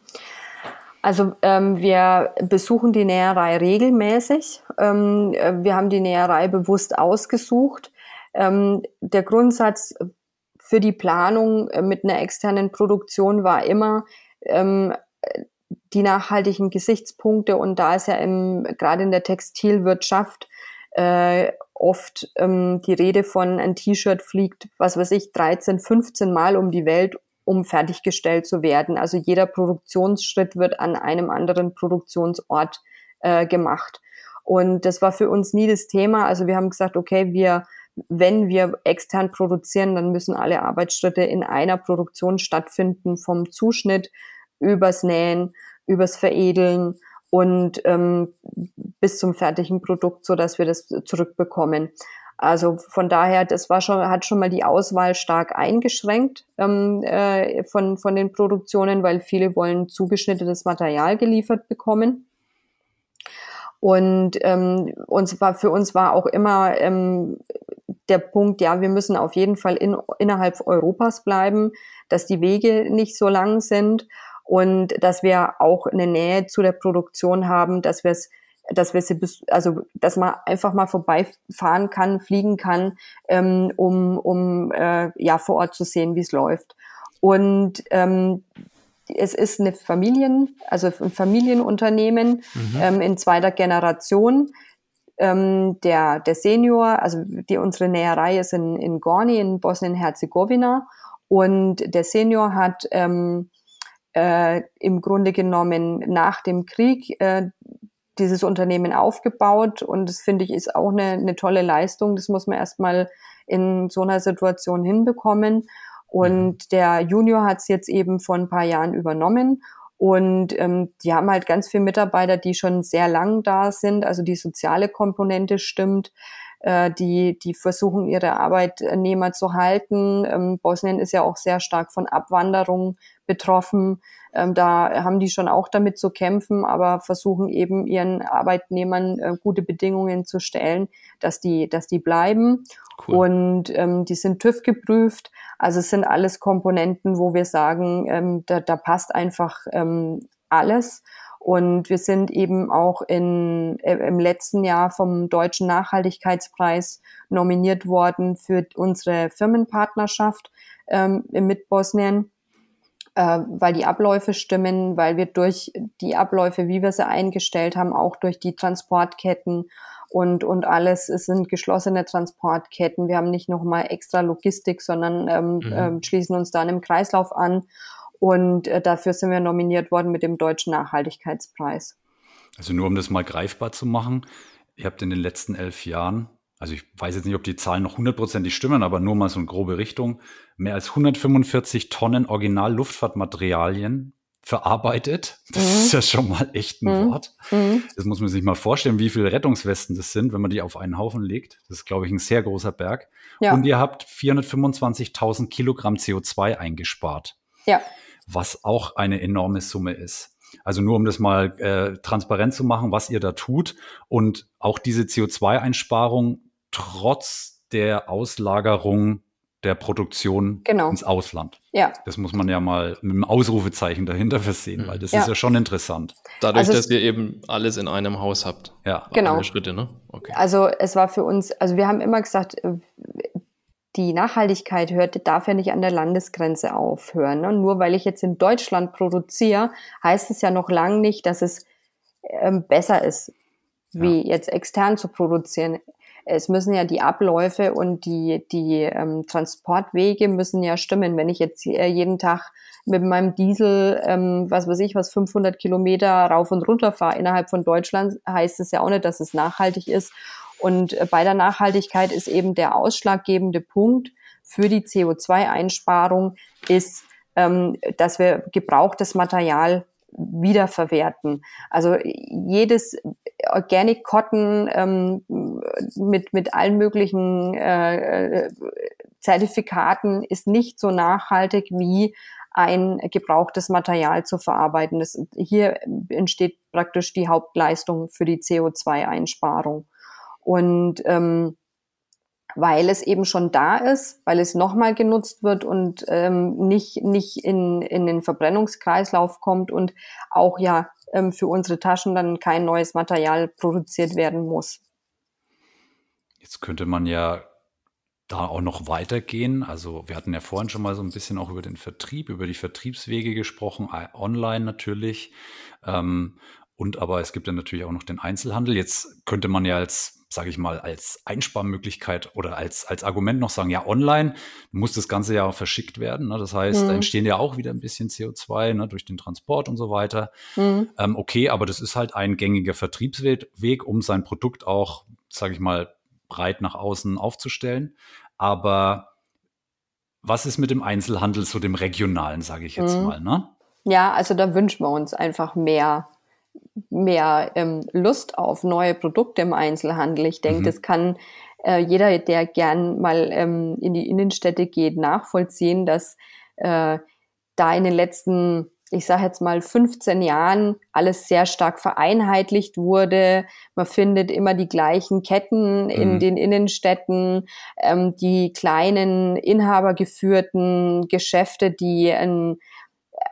Speaker 1: Also ähm, wir besuchen die Näherei regelmäßig. Ähm, äh, wir haben die Näherei bewusst ausgesucht. Ähm, der Grundsatz für die Planung äh, mit einer externen Produktion war immer ähm, die nachhaltigen Gesichtspunkte und da ist ja im, gerade in der Textilwirtschaft äh, oft ähm, die Rede von ein T-Shirt fliegt, was weiß ich, 13, 15 Mal um die Welt um fertiggestellt zu werden. Also jeder Produktionsschritt wird an einem anderen Produktionsort äh, gemacht. Und das war für uns nie das Thema. Also wir haben gesagt, okay, wir, wenn wir extern produzieren, dann müssen alle Arbeitsschritte in einer Produktion stattfinden, vom Zuschnitt übers Nähen, übers Veredeln und ähm, bis zum fertigen Produkt, so dass wir das zurückbekommen. Also von daher, das war schon, hat schon mal die Auswahl stark eingeschränkt ähm, äh, von, von den Produktionen, weil viele wollen zugeschnittenes Material geliefert bekommen. Und ähm, uns war, für uns war auch immer ähm, der Punkt, ja, wir müssen auf jeden Fall in, innerhalb Europas bleiben, dass die Wege nicht so lang sind und dass wir auch eine Nähe zu der Produktion haben, dass wir es dass wir sie bis, also dass man einfach mal vorbeifahren kann, fliegen kann, ähm, um, um äh, ja vor Ort zu sehen, wie es läuft. Und ähm, es ist eine Familien, also ein Familienunternehmen mhm. ähm, in zweiter Generation. Ähm, der, der Senior, also die, unsere Näherei ist in, in Gorni in Bosnien-Herzegowina und der Senior hat ähm, äh, im Grunde genommen nach dem Krieg äh, dieses Unternehmen aufgebaut und das finde ich ist auch eine, eine tolle Leistung. Das muss man erstmal in so einer Situation hinbekommen. Und mhm. der Junior hat es jetzt eben vor ein paar Jahren übernommen. Und ähm, die haben halt ganz viele Mitarbeiter, die schon sehr lang da sind. Also die soziale Komponente stimmt. Äh, die, die versuchen, ihre Arbeitnehmer zu halten. Ähm, Bosnien ist ja auch sehr stark von Abwanderung betroffen. Ähm, da haben die schon auch damit zu kämpfen, aber versuchen eben ihren Arbeitnehmern äh, gute Bedingungen zu stellen, dass die, dass die bleiben. Cool. Und ähm, die sind TÜV geprüft. Also es sind alles Komponenten, wo wir sagen, ähm, da, da passt einfach ähm, alles. Und wir sind eben auch in, äh, im letzten Jahr vom Deutschen Nachhaltigkeitspreis nominiert worden für unsere Firmenpartnerschaft ähm, mit Bosnien äh, weil die Abläufe stimmen, weil wir durch die Abläufe, wie wir sie eingestellt haben, auch durch die Transportketten und, und alles, es sind geschlossene Transportketten. Wir haben nicht nochmal extra Logistik, sondern ähm, mhm. äh, schließen uns dann im Kreislauf an. Und äh, dafür sind wir nominiert worden mit dem Deutschen Nachhaltigkeitspreis.
Speaker 3: Also nur um das mal greifbar zu machen, ihr habt in den letzten elf Jahren also ich weiß jetzt nicht, ob die Zahlen noch hundertprozentig stimmen, aber nur mal so eine grobe Richtung, mehr als 145 Tonnen Original-Luftfahrtmaterialien verarbeitet. Das mhm. ist ja schon mal echt ein mhm. Wort. Mhm. Das muss man sich mal vorstellen, wie viele Rettungswesten das sind, wenn man die auf einen Haufen legt. Das ist, glaube ich, ein sehr großer Berg. Ja. Und ihr habt 425.000 Kilogramm CO2 eingespart.
Speaker 1: Ja.
Speaker 3: Was auch eine enorme Summe ist. Also nur um das mal äh, transparent zu machen, was ihr da tut und auch diese CO2-Einsparung trotz der Auslagerung der Produktion genau. ins Ausland.
Speaker 1: Ja.
Speaker 3: Das muss man ja mal mit einem Ausrufezeichen dahinter versehen, mhm. weil das ja. ist ja schon interessant.
Speaker 4: Dadurch, also dass ihr eben alles in einem Haus habt.
Speaker 3: Ja.
Speaker 1: Genau.
Speaker 4: Alle Schritte, ne?
Speaker 1: Okay. Also es war für uns, also wir haben immer gesagt, äh, die Nachhaltigkeit hört, darf ja nicht an der Landesgrenze aufhören. Ne? Nur weil ich jetzt in Deutschland produziere, heißt es ja noch lange nicht, dass es ähm, besser ist, wie ja. jetzt extern zu produzieren. es müssen ja die Abläufe und die, die ähm, Transportwege müssen ja stimmen. Wenn ich jetzt äh, jeden Tag mit meinem Diesel, ähm, was weiß ich, was 500 Kilometer rauf und runter fahre innerhalb von Deutschland, heißt es ja auch nicht, dass es nachhaltig ist. Und äh, bei der Nachhaltigkeit ist eben der ausschlaggebende Punkt für die CO2-Einsparung ist, ähm, dass wir gebrauchtes Material wiederverwerten. Also jedes Organic Cotton ähm, mit, mit allen möglichen äh, Zertifikaten ist nicht so nachhaltig wie ein gebrauchtes Material zu verarbeiten. Das, hier entsteht praktisch die Hauptleistung für die CO2-Einsparung. Und ähm, weil es eben schon da ist, weil es nochmal genutzt wird und ähm, nicht, nicht in, in den Verbrennungskreislauf kommt und auch ja ähm, für unsere Taschen dann kein neues Material produziert werden muss.
Speaker 3: Jetzt könnte man ja da auch noch weitergehen. Also wir hatten ja vorhin schon mal so ein bisschen auch über den Vertrieb, über die Vertriebswege gesprochen, online natürlich. Ähm, und aber es gibt ja natürlich auch noch den Einzelhandel. Jetzt könnte man ja als, sage ich mal, als Einsparmöglichkeit oder als, als Argument noch sagen, ja, online muss das Ganze ja verschickt werden. Ne? Das heißt, mhm. da entstehen ja auch wieder ein bisschen CO2 ne, durch den Transport und so weiter. Mhm. Ähm, okay, aber das ist halt ein gängiger Vertriebsweg, um sein Produkt auch, sage ich mal, breit nach außen aufzustellen. Aber was ist mit dem Einzelhandel, so dem regionalen, sage ich jetzt mhm. mal, ne?
Speaker 1: Ja, also da wünschen wir uns einfach mehr mehr ähm, Lust auf neue Produkte im Einzelhandel. Ich denke, mhm. das kann äh, jeder, der gern mal ähm, in die Innenstädte geht, nachvollziehen, dass äh, da in den letzten, ich sage jetzt mal 15 Jahren alles sehr stark vereinheitlicht wurde. Man findet immer die gleichen Ketten in mhm. den Innenstädten, ähm, die kleinen inhabergeführten Geschäfte, die ein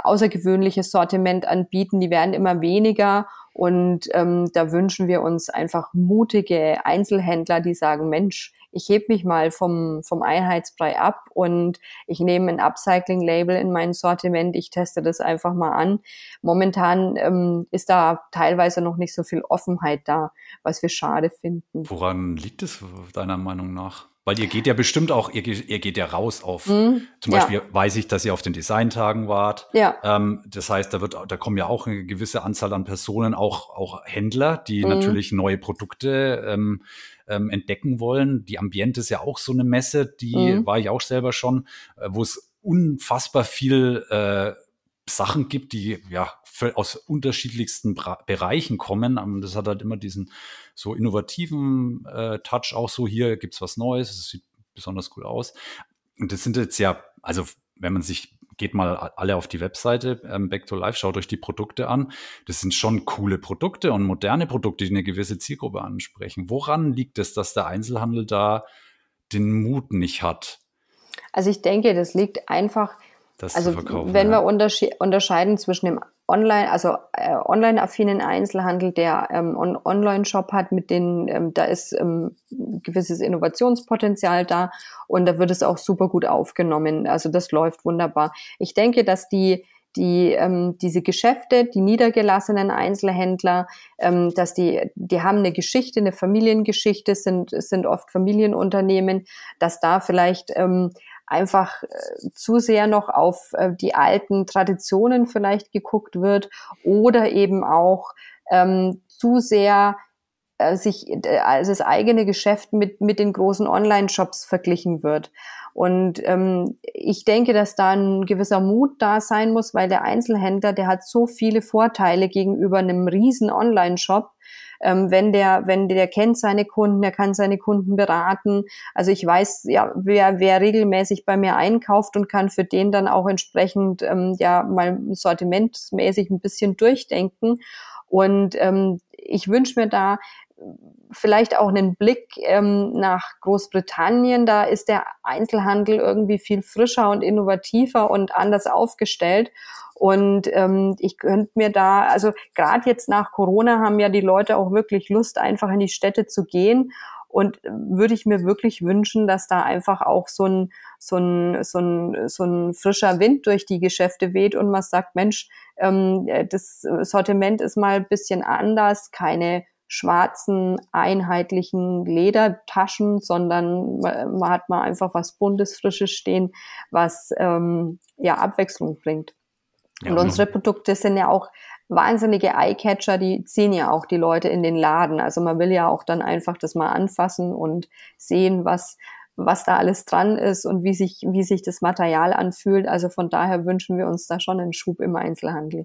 Speaker 1: außergewöhnliches Sortiment anbieten, die werden immer weniger. Und ähm, da wünschen wir uns einfach mutige Einzelhändler, die sagen, Mensch, ich heb mich mal vom, vom Einheitsbrei ab und ich nehme ein Upcycling-Label in mein Sortiment, ich teste das einfach mal an. Momentan ähm, ist da teilweise noch nicht so viel Offenheit da, was wir schade finden.
Speaker 3: Woran liegt es deiner Meinung nach? Weil ihr geht ja bestimmt auch, ihr, ihr geht ja raus auf, mhm, zum Beispiel ja. weiß ich, dass ihr auf den Designtagen wart. Ja. Ähm, das heißt, da wird, da kommen ja auch eine gewisse Anzahl an Personen, auch, auch Händler, die mhm. natürlich neue Produkte ähm, ähm, entdecken wollen. Die Ambiente ist ja auch so eine Messe, die mhm. war ich auch selber schon, äh, wo es unfassbar viel äh, Sachen gibt, die ja aus unterschiedlichsten Bra Bereichen kommen. Ähm, das hat halt immer diesen so innovativen äh, Touch, auch so hier gibt's was Neues, es sieht besonders cool aus. Und das sind jetzt ja, also wenn man sich geht mal alle auf die Webseite ähm, Back to Life, schaut euch die Produkte an. Das sind schon coole Produkte und moderne Produkte, die eine gewisse Zielgruppe ansprechen. Woran liegt es, dass der Einzelhandel da den Mut nicht hat?
Speaker 1: Also ich denke, das liegt einfach das also wenn ja. wir unterscheiden zwischen dem Online, also äh, online-affinen Einzelhandel, der ähm, on Online-Shop hat, mit denen ähm, da ist ähm, gewisses Innovationspotenzial da und da wird es auch super gut aufgenommen. Also das läuft wunderbar. Ich denke, dass die die ähm, diese Geschäfte, die niedergelassenen Einzelhändler, ähm, dass die die haben eine Geschichte, eine Familiengeschichte, sind sind oft Familienunternehmen, dass da vielleicht ähm, einfach äh, zu sehr noch auf äh, die alten Traditionen vielleicht geguckt wird oder eben auch ähm, zu sehr äh, sich also das eigene Geschäft mit, mit den großen Online-Shops verglichen wird. Und ähm, ich denke, dass da ein gewisser Mut da sein muss, weil der Einzelhändler, der hat so viele Vorteile gegenüber einem riesen Online-Shop, ähm, wenn der, wenn der kennt seine Kunden, der kann seine Kunden beraten. Also ich weiß ja, wer, wer regelmäßig bei mir einkauft und kann für den dann auch entsprechend ähm, ja mal sortimentmäßig ein bisschen durchdenken. Und ähm, ich wünsche mir da vielleicht auch einen Blick ähm, nach Großbritannien. Da ist der Einzelhandel irgendwie viel frischer und innovativer und anders aufgestellt. Und ähm, ich könnte mir da, also gerade jetzt nach Corona haben ja die Leute auch wirklich Lust, einfach in die Städte zu gehen. Und würde ich mir wirklich wünschen, dass da einfach auch so ein, so ein, so ein, so ein frischer Wind durch die Geschäfte weht und man sagt, Mensch, ähm, das Sortiment ist mal ein bisschen anders, keine schwarzen, einheitlichen Ledertaschen, sondern man hat mal einfach was Buntes, Frisches stehen, was ähm, ja Abwechslung bringt. Ja, und unsere Produkte sind ja auch wahnsinnige Eyecatcher, die ziehen ja auch die Leute in den Laden. Also man will ja auch dann einfach das mal anfassen und sehen, was, was da alles dran ist und wie sich, wie sich das Material anfühlt. Also von daher wünschen wir uns da schon einen Schub im Einzelhandel.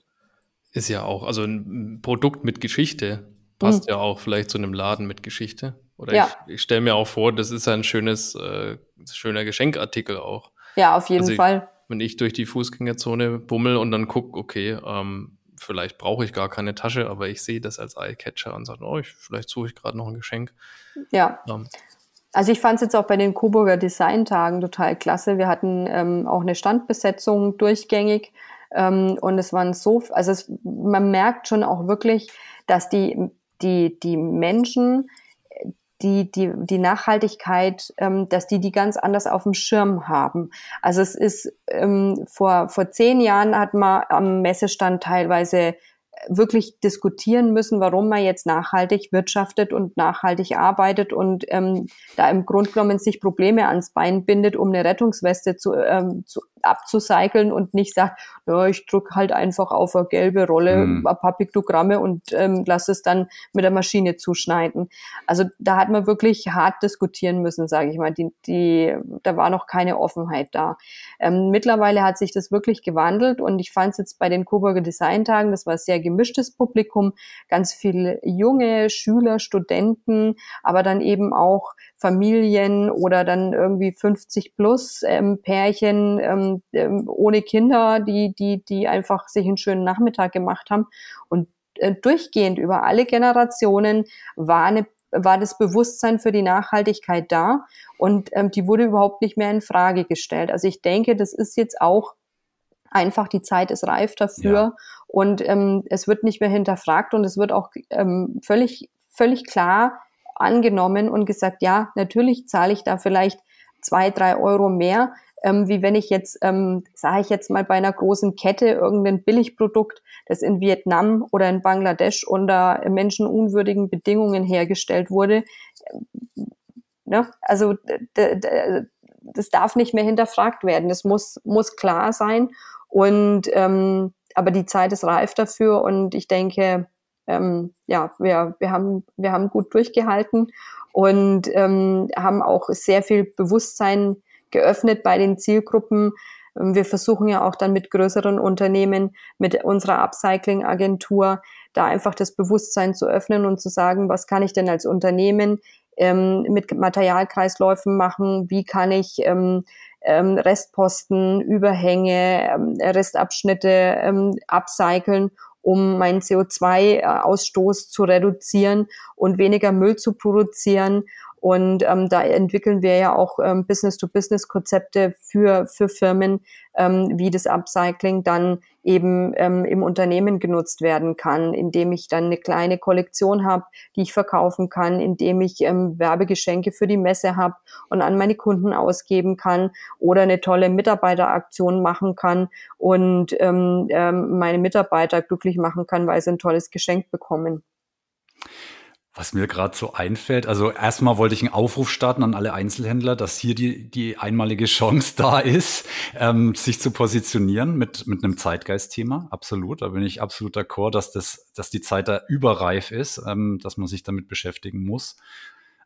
Speaker 4: Ist ja auch, also ein Produkt mit Geschichte passt mhm. ja auch vielleicht zu einem Laden mit Geschichte. Oder ja. ich, ich stelle mir auch vor, das ist ein schönes, äh, schöner Geschenkartikel auch.
Speaker 1: Ja, auf jeden also ich, Fall.
Speaker 4: Wenn ich durch die Fußgängerzone bummel und dann gucke, okay, ähm, vielleicht brauche ich gar keine Tasche, aber ich sehe das als Eyecatcher und sage, oh, ich, vielleicht suche ich gerade noch ein Geschenk.
Speaker 1: Ja. Ähm. Also ich fand es jetzt auch bei den Coburger Design-Tagen total klasse. Wir hatten ähm, auch eine Standbesetzung durchgängig ähm, und es waren so, also es, man merkt schon auch wirklich, dass die, die, die Menschen die, die, die Nachhaltigkeit, ähm, dass die die ganz anders auf dem Schirm haben. Also es ist ähm, vor, vor zehn Jahren hat man am Messestand teilweise wirklich diskutieren müssen, warum man jetzt nachhaltig wirtschaftet und nachhaltig arbeitet und ähm, da im Grunde genommen sich Probleme ans Bein bindet, um eine Rettungsweste zu, ähm, zu abzucyceln und nicht sagt, ja, ich drücke halt einfach auf eine gelbe Rolle mhm. ein paar Piktogramme und ähm, lasse es dann mit der Maschine zuschneiden. Also da hat man wirklich hart diskutieren müssen, sage ich mal. Die, die, da war noch keine Offenheit da. Ähm, mittlerweile hat sich das wirklich gewandelt und ich fand es jetzt bei den Coburger Designtagen, das war sehr gemischtes Publikum, ganz viele junge Schüler, Studenten, aber dann eben auch Familien oder dann irgendwie 50 plus ähm, Pärchen ähm, ähm, ohne Kinder, die, die, die einfach sich einen schönen Nachmittag gemacht haben. Und äh, durchgehend über alle Generationen war eine war das Bewusstsein für die Nachhaltigkeit da und ähm, die wurde überhaupt nicht mehr in Frage gestellt. Also ich denke, das ist jetzt auch einfach die Zeit ist reif dafür ja. und ähm, es wird nicht mehr hinterfragt und es wird auch ähm, völlig völlig klar angenommen und gesagt, ja, natürlich zahle ich da vielleicht zwei, drei Euro mehr, ähm, wie wenn ich jetzt, ähm, sage ich jetzt mal, bei einer großen Kette irgendein Billigprodukt, das in Vietnam oder in Bangladesch unter menschenunwürdigen Bedingungen hergestellt wurde. Ne? Also das darf nicht mehr hinterfragt werden. Das muss, muss klar sein. Und ähm, aber die Zeit ist reif dafür und ich denke, ähm, ja, wir, wir, haben, wir haben gut durchgehalten und ähm, haben auch sehr viel Bewusstsein geöffnet bei den Zielgruppen. Ähm, wir versuchen ja auch dann mit größeren Unternehmen, mit unserer Upcycling-Agentur, da einfach das Bewusstsein zu öffnen und zu sagen, was kann ich denn als Unternehmen ähm, mit Materialkreisläufen machen? Wie kann ich ähm, ähm, Restposten, Überhänge, ähm, Restabschnitte ähm, upcyclen um meinen CO2-Ausstoß zu reduzieren und weniger Müll zu produzieren. Und ähm, da entwickeln wir ja auch ähm, Business-to-Business-Konzepte für, für Firmen, ähm, wie das Upcycling dann eben ähm, im Unternehmen genutzt werden kann, indem ich dann eine kleine Kollektion habe, die ich verkaufen kann, indem ich ähm, Werbegeschenke für die Messe habe und an meine Kunden ausgeben kann oder eine tolle Mitarbeiteraktion machen kann und ähm, ähm, meine Mitarbeiter glücklich machen kann, weil sie ein tolles Geschenk bekommen.
Speaker 3: Was mir gerade so einfällt, also erstmal wollte ich einen Aufruf starten an alle Einzelhändler, dass hier die, die einmalige Chance da ist, ähm, sich zu positionieren mit, mit einem Zeitgeistthema. Absolut. Da bin ich absolut d'accord, dass das, dass die Zeit da überreif ist, ähm, dass man sich damit beschäftigen muss.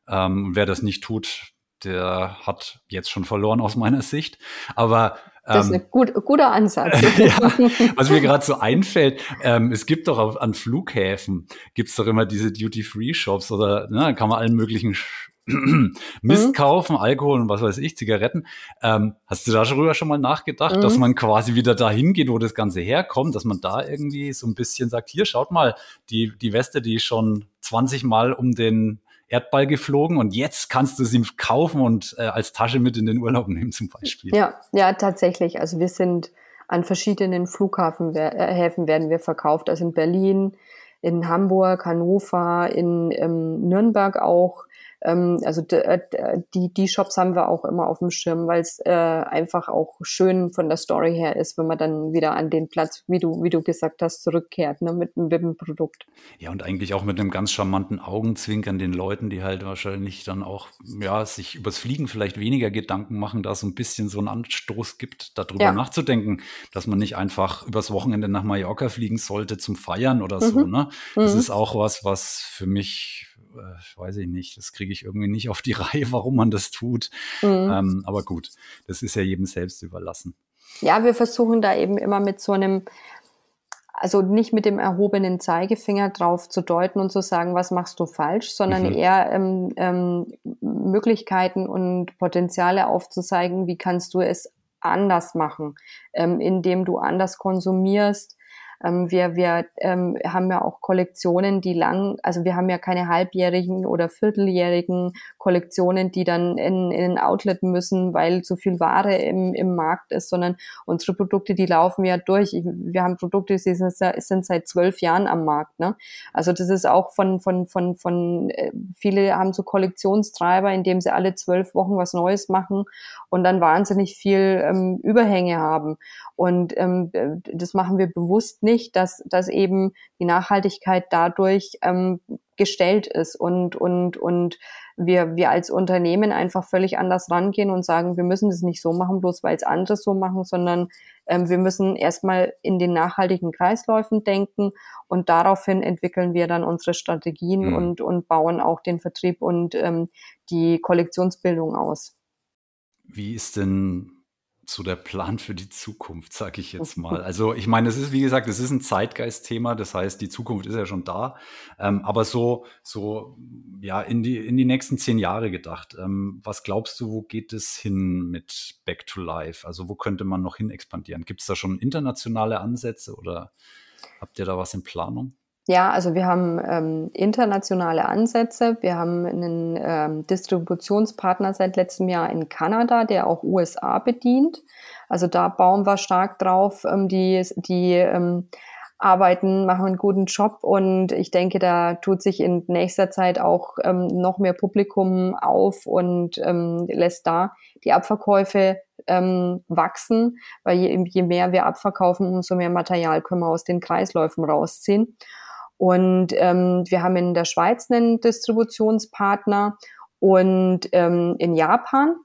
Speaker 3: Ähm, wer das nicht tut, der hat jetzt schon verloren aus meiner Sicht. Aber
Speaker 1: das ist ein ähm, gut, guter Ansatz.
Speaker 3: ja, was mir gerade so einfällt, ähm, es gibt doch auf, an Flughäfen, gibt's doch immer diese Duty-Free-Shops oder ne, kann man allen möglichen Mist mhm. kaufen, Alkohol und was weiß ich, Zigaretten. Ähm, hast du darüber schon mal nachgedacht, mhm. dass man quasi wieder dahin geht, wo das Ganze herkommt, dass man da irgendwie so ein bisschen sagt, hier, schaut mal, die, die Weste, die schon 20 Mal um den Erdball geflogen und jetzt kannst du sie kaufen und äh, als Tasche mit in den Urlaub nehmen zum Beispiel.
Speaker 1: Ja, ja, tatsächlich. Also wir sind an verschiedenen Flughäfen äh, werden wir verkauft, also in Berlin, in Hamburg, Hannover, in ähm, Nürnberg auch. Ähm, also äh, die, die Shops haben wir auch immer auf dem Schirm, weil es äh, einfach auch schön von der Story her ist, wenn man dann wieder an den Platz, wie du, wie du gesagt hast, zurückkehrt, ne, mit, mit dem Produkt.
Speaker 3: Ja, und eigentlich auch mit einem ganz charmanten Augenzwinkern den Leuten, die halt wahrscheinlich dann auch, ja, sich übers Fliegen vielleicht weniger Gedanken machen, da so ein bisschen so einen Anstoß gibt, darüber ja. nachzudenken, dass man nicht einfach übers Wochenende nach Mallorca fliegen sollte zum Feiern oder mhm. so, ne? Das mhm. ist auch was, was für mich äh, weiß ich nicht, das kriege ich irgendwie nicht auf die Reihe, warum man das tut. Mhm. Ähm, aber gut, das ist ja jedem selbst überlassen.
Speaker 1: Ja, wir versuchen da eben immer mit so einem, also nicht mit dem erhobenen Zeigefinger drauf zu deuten und zu sagen, was machst du falsch, sondern mhm. eher ähm, ähm, Möglichkeiten und Potenziale aufzuzeigen, wie kannst du es anders machen, ähm, indem du anders konsumierst, ähm, wir wir ähm, haben ja auch Kollektionen, die lang, also wir haben ja keine halbjährigen oder vierteljährigen Kollektionen, die dann in, in Outlet müssen, weil zu viel Ware im, im Markt ist, sondern unsere Produkte, die laufen ja durch. Wir haben Produkte, die sind, sind seit zwölf Jahren am Markt. Ne? Also das ist auch von, von, von, von äh, viele haben so Kollektionstreiber, indem sie alle zwölf Wochen was Neues machen und dann wahnsinnig viel ähm, Überhänge haben. Und ähm, das machen wir bewusst nicht, dass, dass eben die Nachhaltigkeit dadurch ähm, gestellt ist und, und, und wir, wir als Unternehmen einfach völlig anders rangehen und sagen, wir müssen das nicht so machen, bloß weil es andere so machen, sondern ähm, wir müssen erstmal in den nachhaltigen Kreisläufen denken und daraufhin entwickeln wir dann unsere Strategien mhm. und, und bauen auch den Vertrieb und ähm, die Kollektionsbildung aus.
Speaker 3: Wie ist denn so der Plan für die Zukunft, sage ich jetzt mal. Also ich meine, es ist, wie gesagt, es ist ein Zeitgeistthema, das heißt, die Zukunft ist ja schon da, ähm, aber so, so, ja, in die, in die nächsten zehn Jahre gedacht. Ähm, was glaubst du, wo geht es hin mit Back to Life? Also wo könnte man noch hin expandieren? Gibt es da schon internationale Ansätze oder habt ihr da was in Planung?
Speaker 1: Ja, also wir haben ähm, internationale Ansätze. Wir haben einen ähm, Distributionspartner seit letztem Jahr in Kanada, der auch USA bedient. Also da bauen wir stark drauf. Ähm, die die ähm, arbeiten, machen einen guten Job und ich denke, da tut sich in nächster Zeit auch ähm, noch mehr Publikum auf und ähm, lässt da die Abverkäufe ähm, wachsen, weil je, je mehr wir abverkaufen, umso mehr Material können wir aus den Kreisläufen rausziehen. Und ähm, wir haben in der Schweiz einen Distributionspartner und ähm, in Japan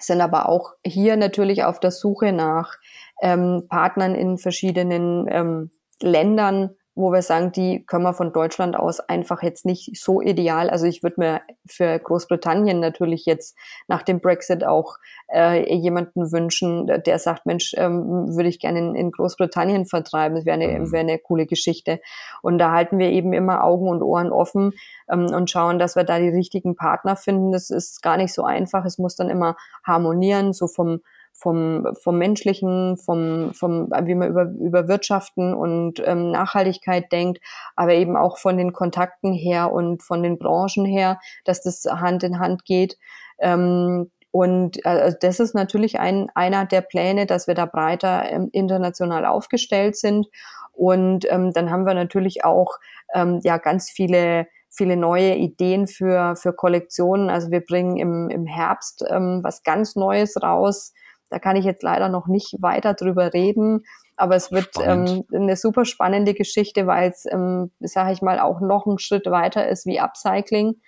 Speaker 1: sind aber auch hier natürlich auf der Suche nach ähm, Partnern in verschiedenen ähm, Ländern, wo wir sagen, die können wir von Deutschland aus einfach jetzt nicht so ideal. Also ich würde mir für Großbritannien natürlich jetzt nach dem Brexit auch äh, jemanden wünschen, der sagt, Mensch, ähm, würde ich gerne in, in, Großbritannien vertreiben. Das wäre eine, mhm. wäre eine coole Geschichte. Und da halten wir eben immer Augen und Ohren offen ähm, und schauen, dass wir da die richtigen Partner finden. Das ist gar nicht so einfach. Es muss dann immer harmonieren, so vom vom, vom Menschlichen, vom, vom, wie man über, über Wirtschaften und ähm, Nachhaltigkeit denkt, aber eben auch von den Kontakten her und von den Branchen her, dass das Hand in Hand geht. Ähm, und äh, das ist natürlich ein, einer der Pläne, dass wir da breiter ähm, international aufgestellt sind. Und ähm, dann haben wir natürlich auch ähm, ja ganz viele viele neue Ideen für, für Kollektionen. Also wir bringen im, im Herbst ähm, was ganz Neues raus, da kann ich jetzt leider noch nicht weiter drüber reden. Aber es wird ähm, eine super spannende Geschichte, weil es, ähm, sage ich mal, auch noch einen Schritt weiter ist wie Upcycling.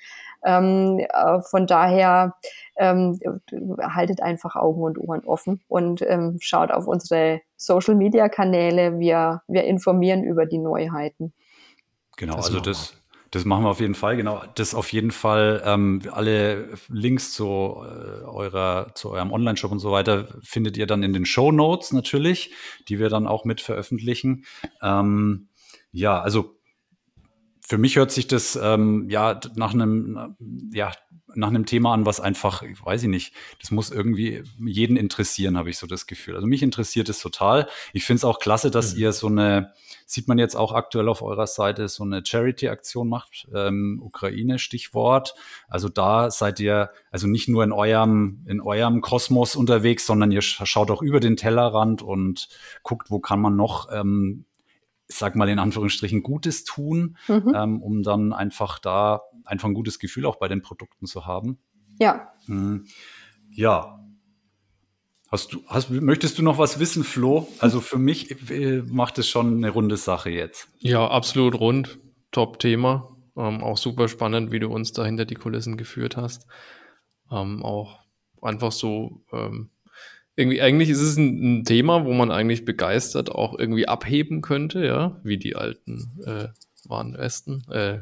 Speaker 1: Ähm, äh, von daher ähm, haltet einfach Augen und Ohren offen und ähm, schaut auf unsere Social-Media-Kanäle. Wir, wir informieren über die Neuheiten.
Speaker 3: Genau, das also das, das machen wir auf jeden Fall, genau. Das auf jeden Fall, ähm, alle Links zu äh, eurer, zu eurem Online-Shop und so weiter findet ihr dann in den Show Notes natürlich, die wir dann auch mit veröffentlichen. Ähm, ja, also für mich hört sich das ähm, ja nach einem ja nach einem Thema an, was einfach, ich weiß ich nicht, das muss irgendwie jeden interessieren, habe ich so das Gefühl. Also mich interessiert es total. Ich finde es auch klasse, dass mhm. ihr so eine, sieht man jetzt auch aktuell auf eurer Seite, so eine Charity-Aktion macht, ähm, Ukraine-Stichwort. Also da seid ihr also nicht nur in eurem, in eurem Kosmos unterwegs, sondern ihr schaut auch über den Tellerrand und guckt, wo kann man noch ähm, sag mal in Anführungsstrichen, Gutes tun, mhm. ähm, um dann einfach da einfach ein gutes Gefühl auch bei den Produkten zu haben.
Speaker 1: Ja.
Speaker 3: Mhm. Ja. Hast du, hast, möchtest du noch was wissen, Flo? Also für mich äh, macht es schon eine runde Sache jetzt.
Speaker 4: Ja, absolut rund. Top-Thema. Ähm, auch super spannend, wie du uns da hinter die Kulissen geführt hast. Ähm, auch einfach so ähm, irgendwie, eigentlich ist es ein, ein, Thema, wo man eigentlich begeistert auch irgendwie abheben könnte, ja, wie die alten äh, Warnwesten, äh,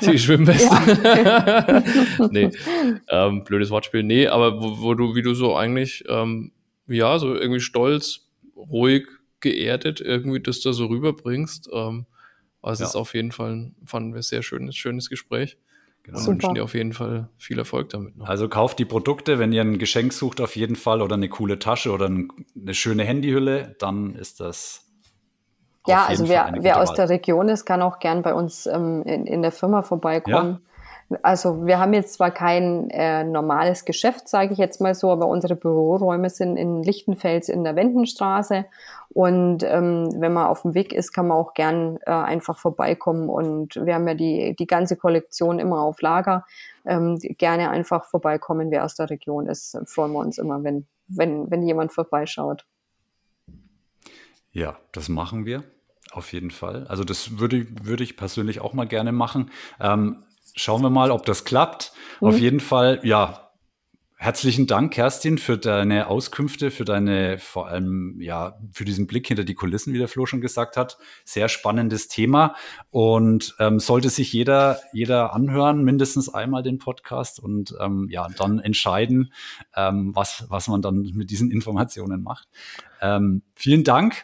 Speaker 4: die Schwimmwesten. nee, ähm, blödes Wortspiel. Nee, aber wo, wo, du, wie du so eigentlich, ähm, ja, so irgendwie stolz, ruhig, geerdet irgendwie das da so rüberbringst. Ähm, also ja. es ist auf jeden Fall, fanden wir, sehr schönes, schönes Gespräch. Genau. Und wünschen dir auf jeden Fall viel Erfolg damit
Speaker 3: noch. Also kauft die Produkte, wenn ihr ein Geschenk sucht auf jeden Fall oder eine coole Tasche oder eine schöne Handyhülle, dann ist das
Speaker 1: ja, also wer, wer aus der Region ist, kann auch gern bei uns ähm, in, in der Firma vorbeikommen. Ja. Also wir haben jetzt zwar kein äh, normales Geschäft, sage ich jetzt mal so, aber unsere Büroräume sind in Lichtenfels in der Wendenstraße. Und ähm, wenn man auf dem Weg ist, kann man auch gern äh, einfach vorbeikommen. Und wir haben ja die, die ganze Kollektion immer auf Lager. Ähm, gerne einfach vorbeikommen, wer aus der Region ist. Freuen wir uns immer, wenn, wenn, wenn jemand vorbeischaut.
Speaker 3: Ja, das machen wir. Auf jeden Fall. Also das würde, würde ich persönlich auch mal gerne machen. Ähm, schauen wir mal, ob das klappt. Mhm. Auf jeden Fall, ja, Herzlichen Dank, Kerstin, für deine Auskünfte, für deine, vor allem, ja, für diesen Blick hinter die Kulissen, wie der Flo schon gesagt hat. Sehr spannendes Thema. Und ähm, sollte sich jeder, jeder anhören, mindestens einmal den Podcast und ähm, ja, dann entscheiden, ähm, was, was man dann mit diesen Informationen macht. Ähm, vielen Dank.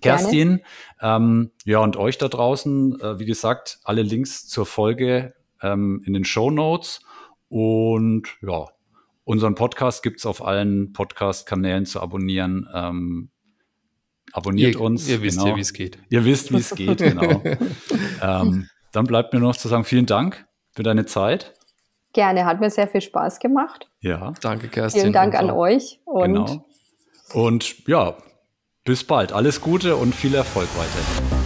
Speaker 3: Kerstin. Ähm, ja, und euch da draußen, äh, wie gesagt, alle Links zur Folge ähm, in den Show Notes. Und ja, unseren Podcast gibt's auf allen Podcast-Kanälen zu abonnieren. Ähm, abonniert
Speaker 4: ihr,
Speaker 3: uns.
Speaker 4: Ihr wisst genau. ja, wie es geht.
Speaker 3: Ihr wisst, wie es geht, genau. ähm, dann bleibt mir noch zu sagen, vielen Dank für deine Zeit.
Speaker 1: Gerne, hat mir sehr viel Spaß gemacht.
Speaker 3: Ja.
Speaker 4: Danke, Kerstin.
Speaker 1: Vielen Dank an euch.
Speaker 3: Und genau. Und ja, bis bald. Alles Gute und viel Erfolg weiterhin.